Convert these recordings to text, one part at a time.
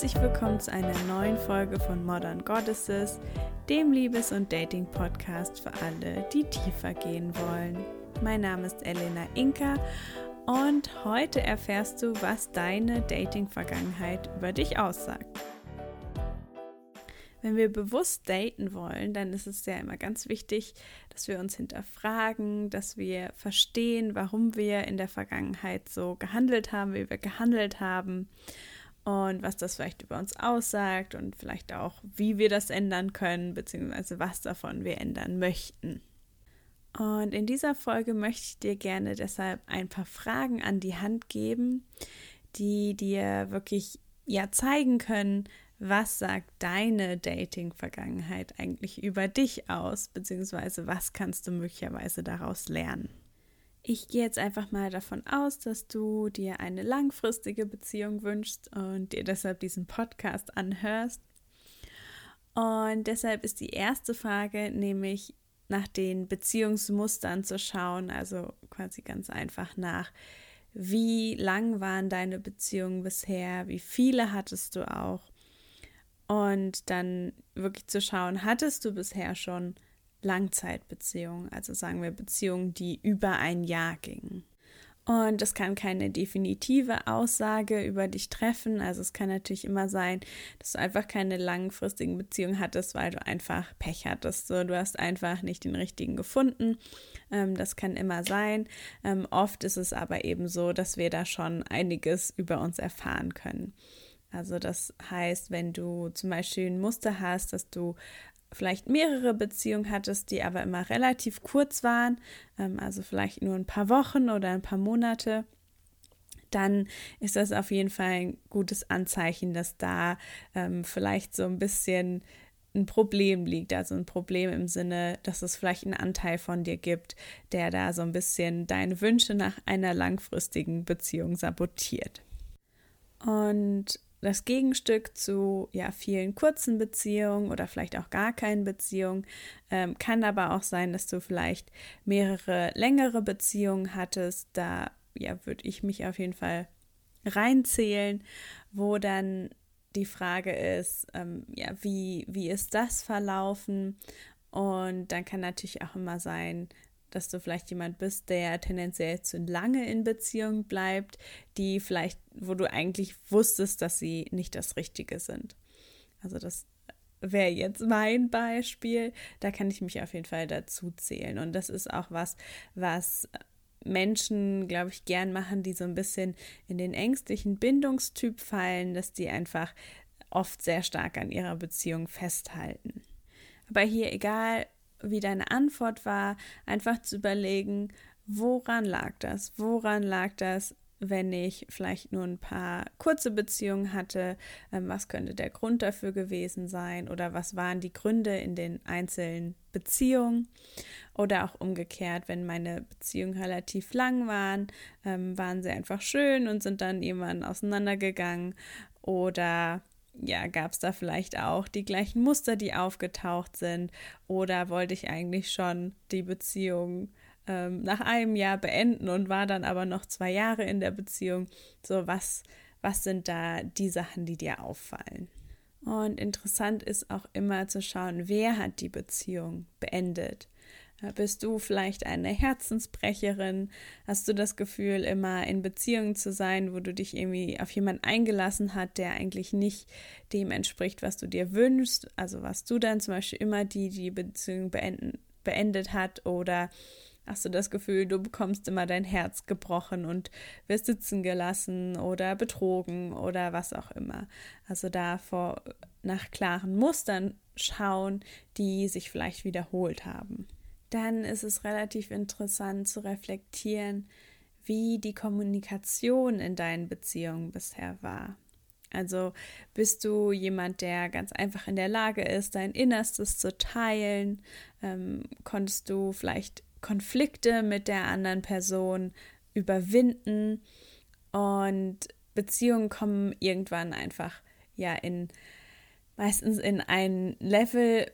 Herzlich willkommen zu einer neuen Folge von Modern Goddesses, dem Liebes- und Dating-Podcast für alle, die tiefer gehen wollen. Mein Name ist Elena Inka und heute erfährst du, was deine Dating-Vergangenheit über dich aussagt. Wenn wir bewusst daten wollen, dann ist es ja immer ganz wichtig, dass wir uns hinterfragen, dass wir verstehen, warum wir in der Vergangenheit so gehandelt haben, wie wir gehandelt haben und was das vielleicht über uns aussagt und vielleicht auch, wie wir das ändern können, beziehungsweise was davon wir ändern möchten. Und in dieser Folge möchte ich dir gerne deshalb ein paar Fragen an die Hand geben, die dir wirklich ja zeigen können, was sagt deine Dating-Vergangenheit eigentlich über dich aus, beziehungsweise was kannst du möglicherweise daraus lernen. Ich gehe jetzt einfach mal davon aus, dass du dir eine langfristige Beziehung wünschst und dir deshalb diesen Podcast anhörst. Und deshalb ist die erste Frage nämlich nach den Beziehungsmustern zu schauen, also quasi ganz einfach nach, wie lang waren deine Beziehungen bisher, wie viele hattest du auch und dann wirklich zu schauen, hattest du bisher schon Langzeitbeziehungen, also sagen wir Beziehungen, die über ein Jahr gingen. Und das kann keine definitive Aussage über dich treffen. Also es kann natürlich immer sein, dass du einfach keine langfristigen Beziehungen hattest, weil du einfach Pech hattest. So, du hast einfach nicht den richtigen gefunden. Ähm, das kann immer sein. Ähm, oft ist es aber eben so, dass wir da schon einiges über uns erfahren können. Also das heißt, wenn du zum Beispiel ein Muster hast, dass du vielleicht mehrere Beziehungen hattest, die aber immer relativ kurz waren, ähm, also vielleicht nur ein paar Wochen oder ein paar Monate, dann ist das auf jeden Fall ein gutes Anzeichen, dass da ähm, vielleicht so ein bisschen ein Problem liegt, also ein Problem im Sinne, dass es vielleicht einen Anteil von dir gibt, der da so ein bisschen deine Wünsche nach einer langfristigen Beziehung sabotiert. Und das Gegenstück zu ja vielen kurzen Beziehungen oder vielleicht auch gar keinen Beziehungen ähm, kann aber auch sein, dass du vielleicht mehrere längere Beziehungen hattest. Da ja würde ich mich auf jeden Fall reinzählen, wo dann die Frage ist, ähm, ja wie wie ist das verlaufen? Und dann kann natürlich auch immer sein, dass du vielleicht jemand bist, der tendenziell zu lange in Beziehung bleibt, die vielleicht, wo du eigentlich wusstest, dass sie nicht das Richtige sind. Also das wäre jetzt mein Beispiel. Da kann ich mich auf jeden Fall dazu zählen. Und das ist auch was, was Menschen, glaube ich, gern machen, die so ein bisschen in den ängstlichen Bindungstyp fallen, dass die einfach oft sehr stark an ihrer Beziehung festhalten. Aber hier, egal wie deine Antwort war, einfach zu überlegen, woran lag das? Woran lag das, wenn ich vielleicht nur ein paar kurze Beziehungen hatte? Ähm, was könnte der Grund dafür gewesen sein? Oder was waren die Gründe in den einzelnen Beziehungen? Oder auch umgekehrt, wenn meine Beziehungen relativ lang waren, ähm, waren sie einfach schön und sind dann irgendwann auseinandergegangen? Oder ja, gab es da vielleicht auch die gleichen Muster, die aufgetaucht sind? Oder wollte ich eigentlich schon die Beziehung ähm, nach einem Jahr beenden und war dann aber noch zwei Jahre in der Beziehung? So, was, was sind da die Sachen, die dir auffallen? Und interessant ist auch immer zu schauen, wer hat die Beziehung beendet. Bist du vielleicht eine Herzensbrecherin? Hast du das Gefühl, immer in Beziehungen zu sein, wo du dich irgendwie auf jemanden eingelassen hat, der eigentlich nicht dem entspricht, was du dir wünschst? Also was du dann zum Beispiel immer die, die Beziehung beenden, beendet hat oder hast du das Gefühl, du bekommst immer dein Herz gebrochen und wirst sitzen gelassen oder betrogen oder was auch immer. Also da vor, nach klaren Mustern schauen, die sich vielleicht wiederholt haben dann ist es relativ interessant zu reflektieren, wie die Kommunikation in deinen Beziehungen bisher war. Also bist du jemand, der ganz einfach in der Lage ist, dein Innerstes zu teilen? Ähm, konntest du vielleicht Konflikte mit der anderen Person überwinden? Und Beziehungen kommen irgendwann einfach ja in meistens in ein Level,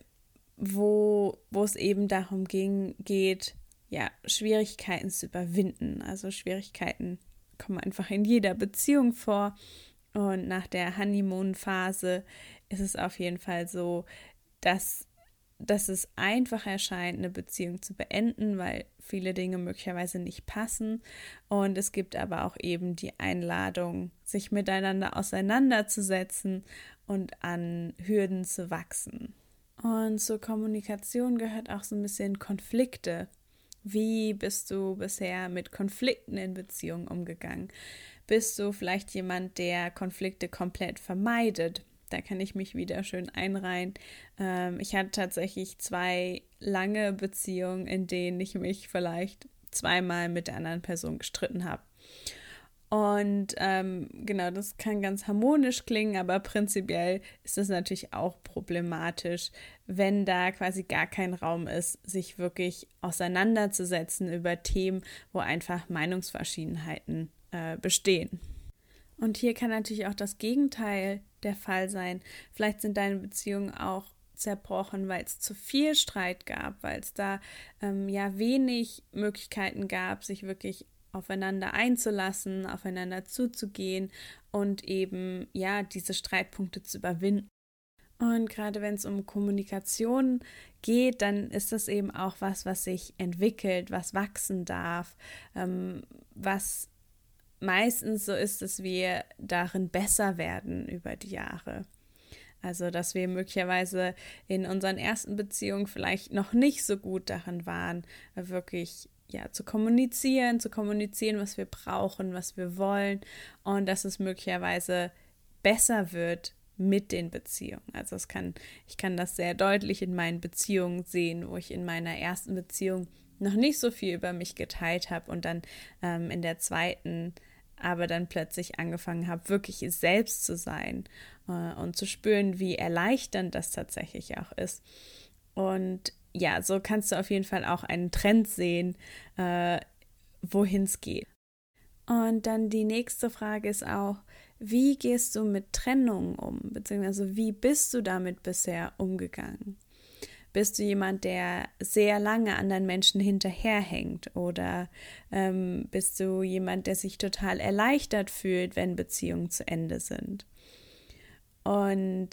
wo, wo es eben darum ging, geht, ja, Schwierigkeiten zu überwinden. Also Schwierigkeiten kommen einfach in jeder Beziehung vor. Und nach der Honeymoon-Phase ist es auf jeden Fall so, dass, dass es einfach erscheint, eine Beziehung zu beenden, weil viele Dinge möglicherweise nicht passen. Und es gibt aber auch eben die Einladung, sich miteinander auseinanderzusetzen und an Hürden zu wachsen. Und zur Kommunikation gehört auch so ein bisschen Konflikte. Wie bist du bisher mit Konflikten in Beziehungen umgegangen? Bist du vielleicht jemand, der Konflikte komplett vermeidet? Da kann ich mich wieder schön einreihen. Ähm, ich hatte tatsächlich zwei lange Beziehungen, in denen ich mich vielleicht zweimal mit der anderen Person gestritten habe. Und ähm, genau, das kann ganz harmonisch klingen, aber prinzipiell ist es natürlich auch problematisch, wenn da quasi gar kein Raum ist, sich wirklich auseinanderzusetzen über Themen, wo einfach Meinungsverschiedenheiten äh, bestehen. Und hier kann natürlich auch das Gegenteil der Fall sein. Vielleicht sind deine Beziehungen auch zerbrochen, weil es zu viel Streit gab, weil es da ähm, ja wenig Möglichkeiten gab, sich wirklich aufeinander einzulassen, aufeinander zuzugehen und eben ja diese Streitpunkte zu überwinden. Und gerade wenn es um Kommunikation geht, dann ist das eben auch was, was sich entwickelt, was wachsen darf, ähm, was meistens so ist, dass wir darin besser werden über die Jahre. Also, dass wir möglicherweise in unseren ersten Beziehungen vielleicht noch nicht so gut darin waren, wirklich ja, zu kommunizieren, zu kommunizieren, was wir brauchen, was wir wollen und dass es möglicherweise besser wird mit den Beziehungen. Also es kann, ich kann das sehr deutlich in meinen Beziehungen sehen, wo ich in meiner ersten Beziehung noch nicht so viel über mich geteilt habe und dann ähm, in der zweiten aber dann plötzlich angefangen habe, wirklich selbst zu sein äh, und zu spüren, wie erleichternd das tatsächlich auch ist. Und ja, so kannst du auf jeden Fall auch einen Trend sehen, äh, wohin es geht. Und dann die nächste Frage ist auch, wie gehst du mit Trennungen um? Beziehungsweise wie bist du damit bisher umgegangen? Bist du jemand, der sehr lange anderen Menschen hinterherhängt? Oder ähm, bist du jemand, der sich total erleichtert fühlt, wenn Beziehungen zu Ende sind? Und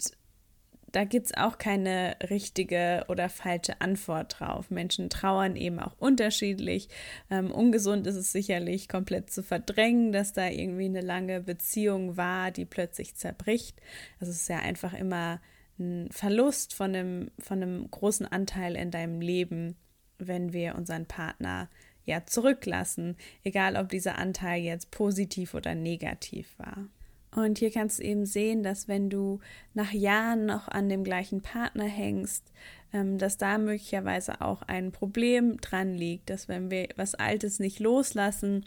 da gibt es auch keine richtige oder falsche Antwort drauf. Menschen trauern eben auch unterschiedlich. Ähm, ungesund ist es sicherlich, komplett zu verdrängen, dass da irgendwie eine lange Beziehung war, die plötzlich zerbricht. Das ist ja einfach immer ein Verlust von einem, von einem großen Anteil in deinem Leben, wenn wir unseren Partner ja zurücklassen, egal ob dieser Anteil jetzt positiv oder negativ war. Und hier kannst du eben sehen, dass wenn du nach Jahren noch an dem gleichen Partner hängst, ähm, dass da möglicherweise auch ein Problem dran liegt, dass wenn wir was Altes nicht loslassen,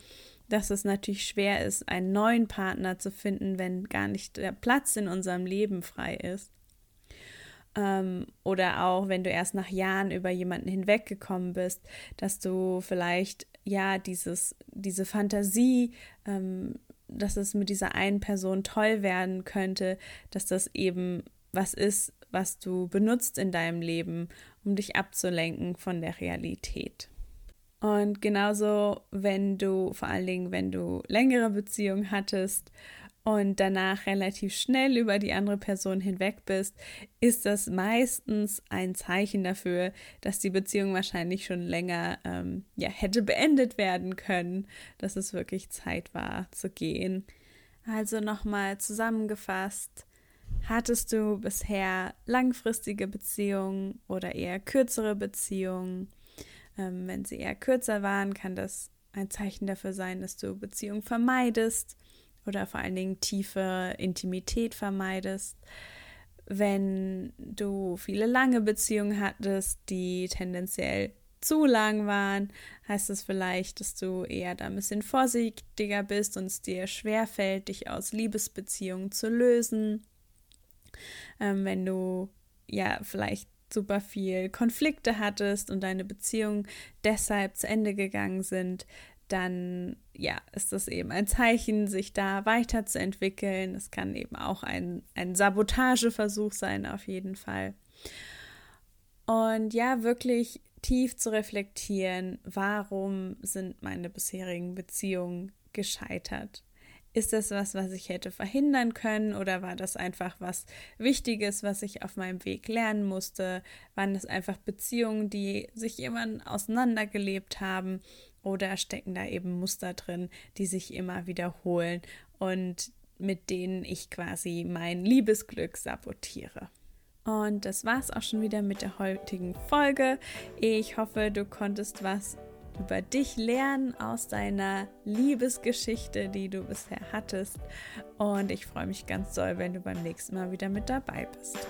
dass es natürlich schwer ist, einen neuen Partner zu finden, wenn gar nicht der Platz in unserem Leben frei ist. Ähm, oder auch, wenn du erst nach Jahren über jemanden hinweggekommen bist, dass du vielleicht ja dieses, diese Fantasie, ähm, dass es mit dieser einen Person toll werden könnte, dass das eben was ist, was du benutzt in deinem Leben, um dich abzulenken von der Realität. Und genauso, wenn du, vor allen Dingen, wenn du längere Beziehungen hattest und danach relativ schnell über die andere Person hinweg bist, ist das meistens ein Zeichen dafür, dass die Beziehung wahrscheinlich schon länger ähm, ja, hätte beendet werden können, dass es wirklich Zeit war zu gehen. Also nochmal zusammengefasst, hattest du bisher langfristige Beziehungen oder eher kürzere Beziehungen? Ähm, wenn sie eher kürzer waren, kann das ein Zeichen dafür sein, dass du Beziehungen vermeidest oder vor allen Dingen tiefe Intimität vermeidest. Wenn du viele lange Beziehungen hattest, die tendenziell zu lang waren, heißt es das vielleicht, dass du eher da ein bisschen vorsichtiger bist und es dir schwerfällt, dich aus Liebesbeziehungen zu lösen. Ähm, wenn du ja vielleicht super viel Konflikte hattest und deine Beziehungen deshalb zu Ende gegangen sind, dann ja, ist das eben ein Zeichen, sich da weiterzuentwickeln. Es kann eben auch ein, ein Sabotageversuch sein, auf jeden Fall. Und ja, wirklich tief zu reflektieren, warum sind meine bisherigen Beziehungen gescheitert? Ist das was, was ich hätte verhindern können oder war das einfach was Wichtiges, was ich auf meinem Weg lernen musste? Waren das einfach Beziehungen, die sich immer auseinandergelebt haben oder stecken da eben Muster drin, die sich immer wiederholen und mit denen ich quasi mein Liebesglück sabotiere? Und das war es auch schon wieder mit der heutigen Folge. Ich hoffe, du konntest was über dich lernen aus deiner Liebesgeschichte, die du bisher hattest. Und ich freue mich ganz doll, wenn du beim nächsten Mal wieder mit dabei bist.